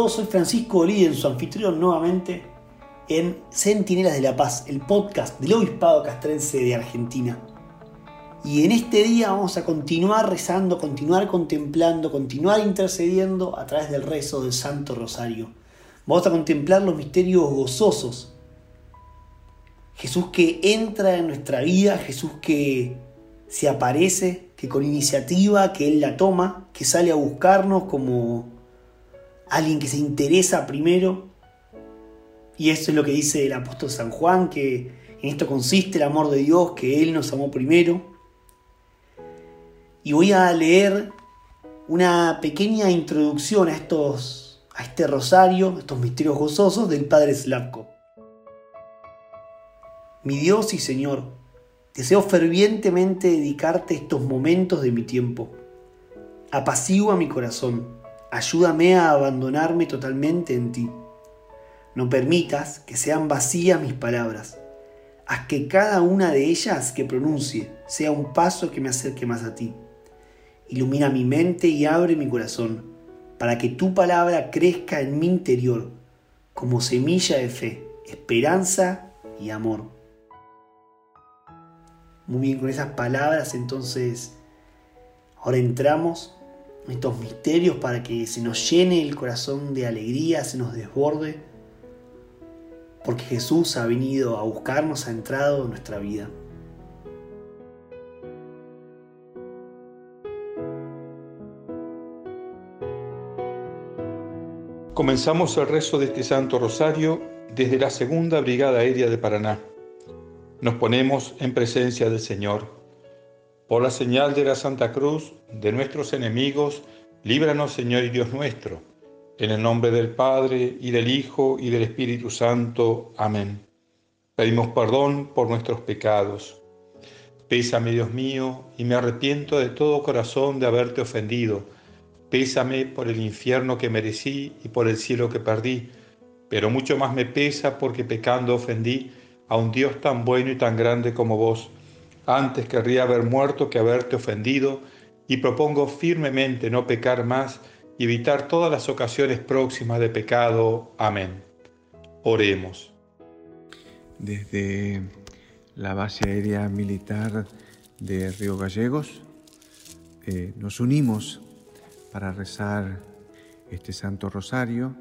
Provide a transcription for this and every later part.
todos, soy Francisco en su anfitrión nuevamente en Centinelas de la Paz, el podcast del Obispado Castrense de Argentina. Y en este día vamos a continuar rezando, continuar contemplando, continuar intercediendo a través del rezo del Santo Rosario. Vamos a contemplar los misterios gozosos. Jesús que entra en nuestra vida, Jesús que se aparece, que con iniciativa, que Él la toma, que sale a buscarnos como alguien que se interesa primero. Y eso es lo que dice el apóstol San Juan, que en esto consiste el amor de Dios, que Él nos amó primero. Y voy a leer una pequeña introducción a, estos, a este rosario, estos misterios gozosos del Padre Slavko. Mi Dios y Señor, deseo fervientemente dedicarte estos momentos de mi tiempo. Apacigua mi corazón Ayúdame a abandonarme totalmente en ti. No permitas que sean vacías mis palabras. Haz que cada una de ellas que pronuncie sea un paso que me acerque más a ti. Ilumina mi mente y abre mi corazón para que tu palabra crezca en mi interior como semilla de fe, esperanza y amor. Muy bien, con esas palabras entonces ahora entramos estos misterios para que se nos llene el corazón de alegría, se nos desborde, porque Jesús ha venido a buscarnos, ha entrado en nuestra vida. Comenzamos el rezo de este Santo Rosario desde la Segunda Brigada Aérea de Paraná. Nos ponemos en presencia del Señor por la señal de la Santa Cruz de nuestros enemigos, líbranos Señor y Dios nuestro. En el nombre del Padre y del Hijo y del Espíritu Santo. Amén. Pedimos perdón por nuestros pecados. Pésame, Dios mío, y me arrepiento de todo corazón de haberte ofendido. Pésame por el infierno que merecí y por el cielo que perdí, pero mucho más me pesa porque pecando ofendí a un Dios tan bueno y tan grande como vos antes querría haber muerto que haberte ofendido y propongo firmemente no pecar más y evitar todas las ocasiones próximas de pecado. Amén. Oremos. Desde la base aérea militar de Río Gallegos eh, nos unimos para rezar este Santo Rosario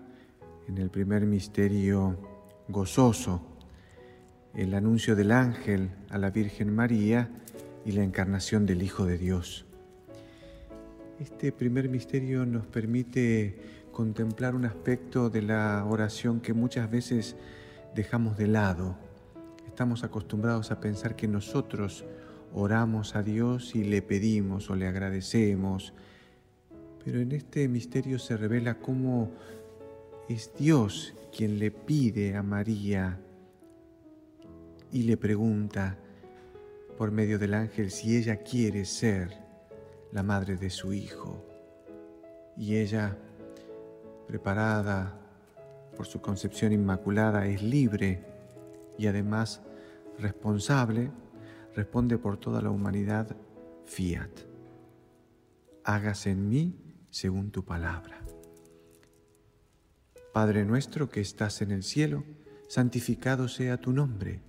en el primer misterio gozoso el anuncio del ángel a la Virgen María y la encarnación del Hijo de Dios. Este primer misterio nos permite contemplar un aspecto de la oración que muchas veces dejamos de lado. Estamos acostumbrados a pensar que nosotros oramos a Dios y le pedimos o le agradecemos, pero en este misterio se revela cómo es Dios quien le pide a María y le pregunta por medio del ángel si ella quiere ser la madre de su hijo. Y ella, preparada por su concepción inmaculada, es libre y además responsable, responde por toda la humanidad, fiat. Hágase en mí según tu palabra. Padre nuestro que estás en el cielo, santificado sea tu nombre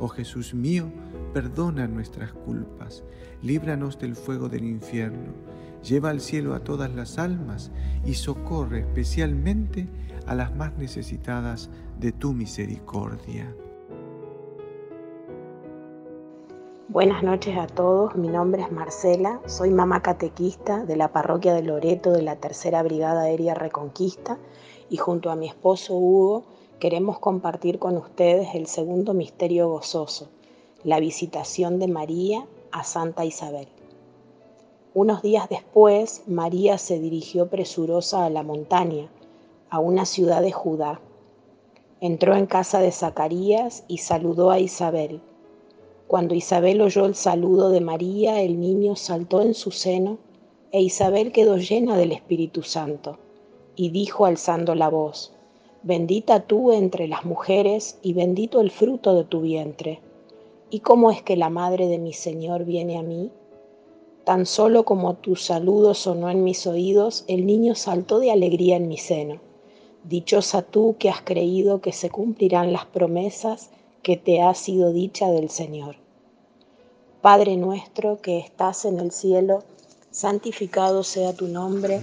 Oh Jesús mío, perdona nuestras culpas, líbranos del fuego del infierno, lleva al cielo a todas las almas y socorre especialmente a las más necesitadas de tu misericordia. Buenas noches a todos, mi nombre es Marcela, soy mamá catequista de la parroquia de Loreto de la Tercera Brigada Aérea Reconquista y junto a mi esposo Hugo queremos compartir con ustedes el segundo misterio gozoso, la visitación de María a Santa Isabel. Unos días después, María se dirigió presurosa a la montaña, a una ciudad de Judá. Entró en casa de Zacarías y saludó a Isabel. Cuando Isabel oyó el saludo de María, el niño saltó en su seno e Isabel quedó llena del Espíritu Santo y dijo alzando la voz, Bendita tú entre las mujeres y bendito el fruto de tu vientre. ¿Y cómo es que la madre de mi Señor viene a mí? Tan solo como tu saludo sonó en mis oídos, el niño saltó de alegría en mi seno. Dichosa tú que has creído que se cumplirán las promesas que te ha sido dicha del Señor. Padre nuestro que estás en el cielo, santificado sea tu nombre,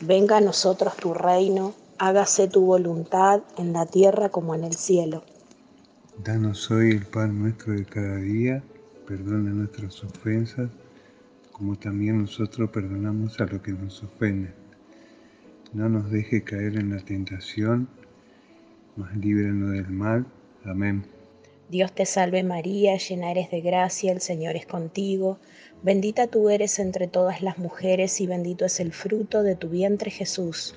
venga a nosotros tu reino, hágase tu voluntad en la tierra como en el cielo. Danos hoy el pan nuestro de cada día, perdona nuestras ofensas, como también nosotros perdonamos a los que nos ofenden. No nos deje caer en la tentación, mas líbranos del mal. Amén. Dios te salve María, llena eres de gracia, el Señor es contigo, bendita tú eres entre todas las mujeres y bendito es el fruto de tu vientre Jesús.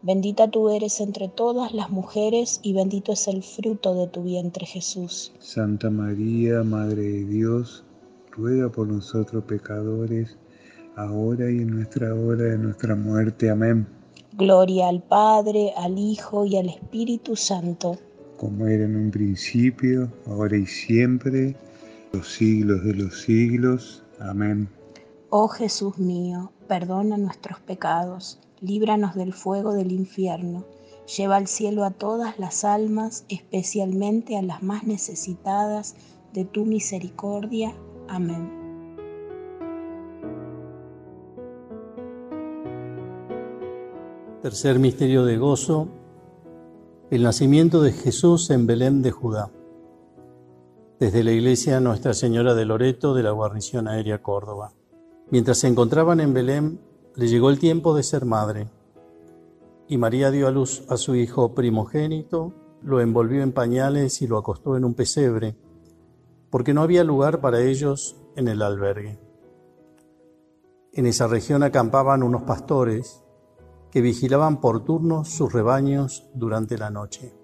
Bendita tú eres entre todas las mujeres y bendito es el fruto de tu vientre Jesús. Santa María, Madre de Dios, ruega por nosotros pecadores, ahora y en nuestra hora de nuestra muerte. Amén. Gloria al Padre, al Hijo y al Espíritu Santo. Como era en un principio, ahora y siempre, los siglos de los siglos. Amén. Oh Jesús mío, perdona nuestros pecados líbranos del fuego del infierno, lleva al cielo a todas las almas, especialmente a las más necesitadas de tu misericordia. Amén. Tercer misterio de gozo, el nacimiento de Jesús en Belén de Judá. Desde la iglesia Nuestra Señora de Loreto de la Guarnición Aérea Córdoba. Mientras se encontraban en Belén, le llegó el tiempo de ser madre, y María dio a luz a su hijo primogénito, lo envolvió en pañales y lo acostó en un pesebre, porque no había lugar para ellos en el albergue. En esa región acampaban unos pastores que vigilaban por turnos sus rebaños durante la noche.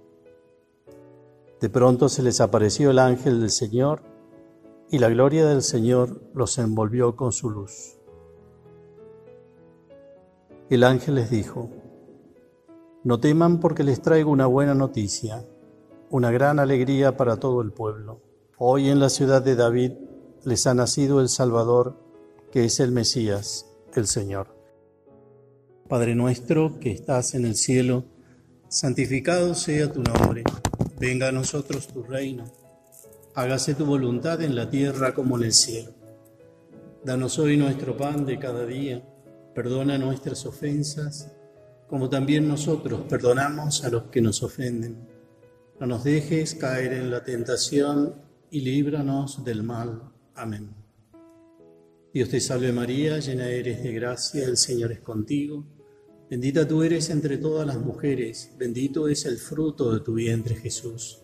De pronto se les apareció el ángel del Señor y la gloria del Señor los envolvió con su luz. El ángel les dijo, No teman porque les traigo una buena noticia, una gran alegría para todo el pueblo. Hoy en la ciudad de David les ha nacido el Salvador, que es el Mesías, el Señor. Padre nuestro que estás en el cielo, santificado sea tu nombre, venga a nosotros tu reino, hágase tu voluntad en la tierra como en el cielo. Danos hoy nuestro pan de cada día Perdona nuestras ofensas, como también nosotros perdonamos a los que nos ofenden. No nos dejes caer en la tentación y líbranos del mal. Amén. Dios te salve María, llena eres de gracia, el Señor es contigo. Bendita tú eres entre todas las mujeres, bendito es el fruto de tu vientre Jesús.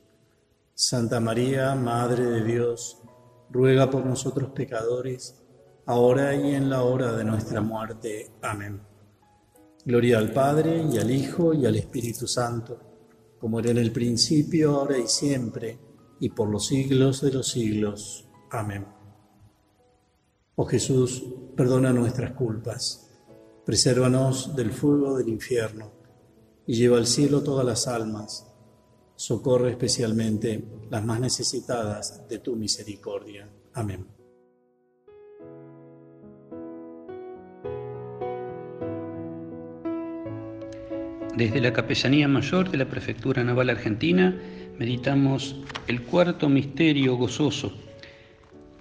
Santa María, Madre de Dios, ruega por nosotros pecadores, ahora y en la hora de nuestra muerte. Amén. Gloria al Padre y al Hijo y al Espíritu Santo, como era en el principio, ahora y siempre, y por los siglos de los siglos. Amén. Oh Jesús, perdona nuestras culpas, presérvanos del fuego del infierno y lleva al cielo todas las almas. Socorre especialmente las más necesitadas de tu misericordia. Amén. Desde la Capellanía Mayor de la Prefectura Naval Argentina meditamos el cuarto misterio gozoso,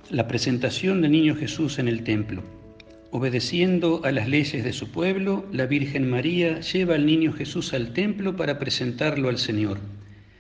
la presentación del Niño Jesús en el templo. Obedeciendo a las leyes de su pueblo, la Virgen María lleva al niño Jesús al templo para presentarlo al Señor.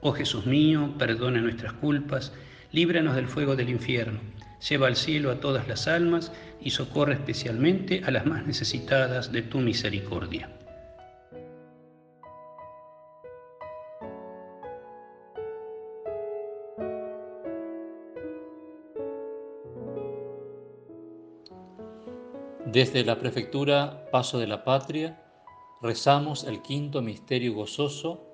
Oh Jesús mío, perdona nuestras culpas, líbranos del fuego del infierno Lleva al cielo a todas las almas y socorre especialmente a las más necesitadas de tu misericordia. Desde la prefectura Paso de la Patria rezamos el quinto misterio gozoso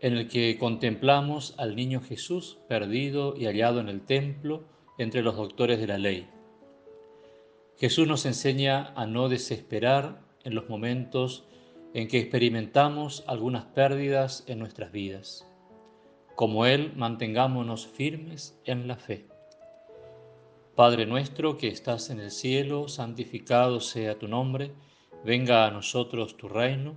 en el que contemplamos al niño Jesús perdido y hallado en el templo entre los doctores de la ley. Jesús nos enseña a no desesperar en los momentos en que experimentamos algunas pérdidas en nuestras vidas. Como Él, mantengámonos firmes en la fe. Padre nuestro que estás en el cielo, santificado sea tu nombre, venga a nosotros tu reino,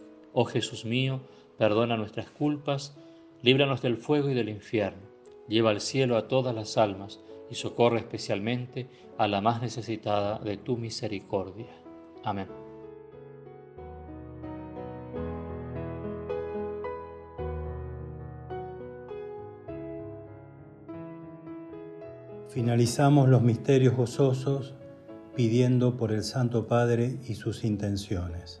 Oh Jesús mío, perdona nuestras culpas, líbranos del fuego y del infierno, lleva al cielo a todas las almas y socorre especialmente a la más necesitada de tu misericordia. Amén. Finalizamos los misterios gozosos pidiendo por el Santo Padre y sus intenciones.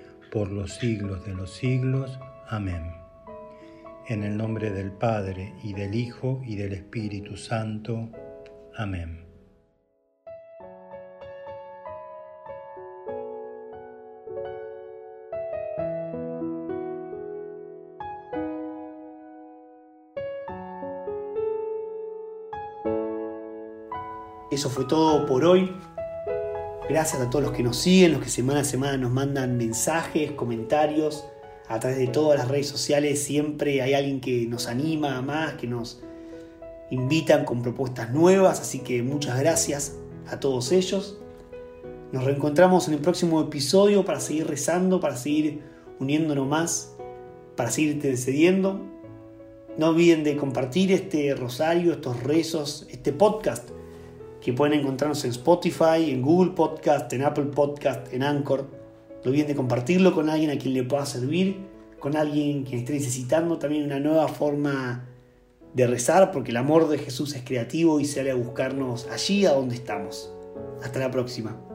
por los siglos de los siglos. Amén. En el nombre del Padre y del Hijo y del Espíritu Santo. Amén. Eso fue todo por hoy. Gracias a todos los que nos siguen, los que semana a semana nos mandan mensajes, comentarios. A través de todas las redes sociales siempre hay alguien que nos anima a más, que nos invitan con propuestas nuevas. Así que muchas gracias a todos ellos. Nos reencontramos en el próximo episodio para seguir rezando, para seguir uniéndonos más, para seguir intercediendo. No olviden de compartir este rosario, estos rezos, este podcast que pueden encontrarnos en Spotify, en Google Podcast, en Apple Podcast, en Anchor. No olviden de compartirlo con alguien a quien le pueda servir, con alguien que esté necesitando también una nueva forma de rezar, porque el amor de Jesús es creativo y sale a buscarnos allí a donde estamos. Hasta la próxima.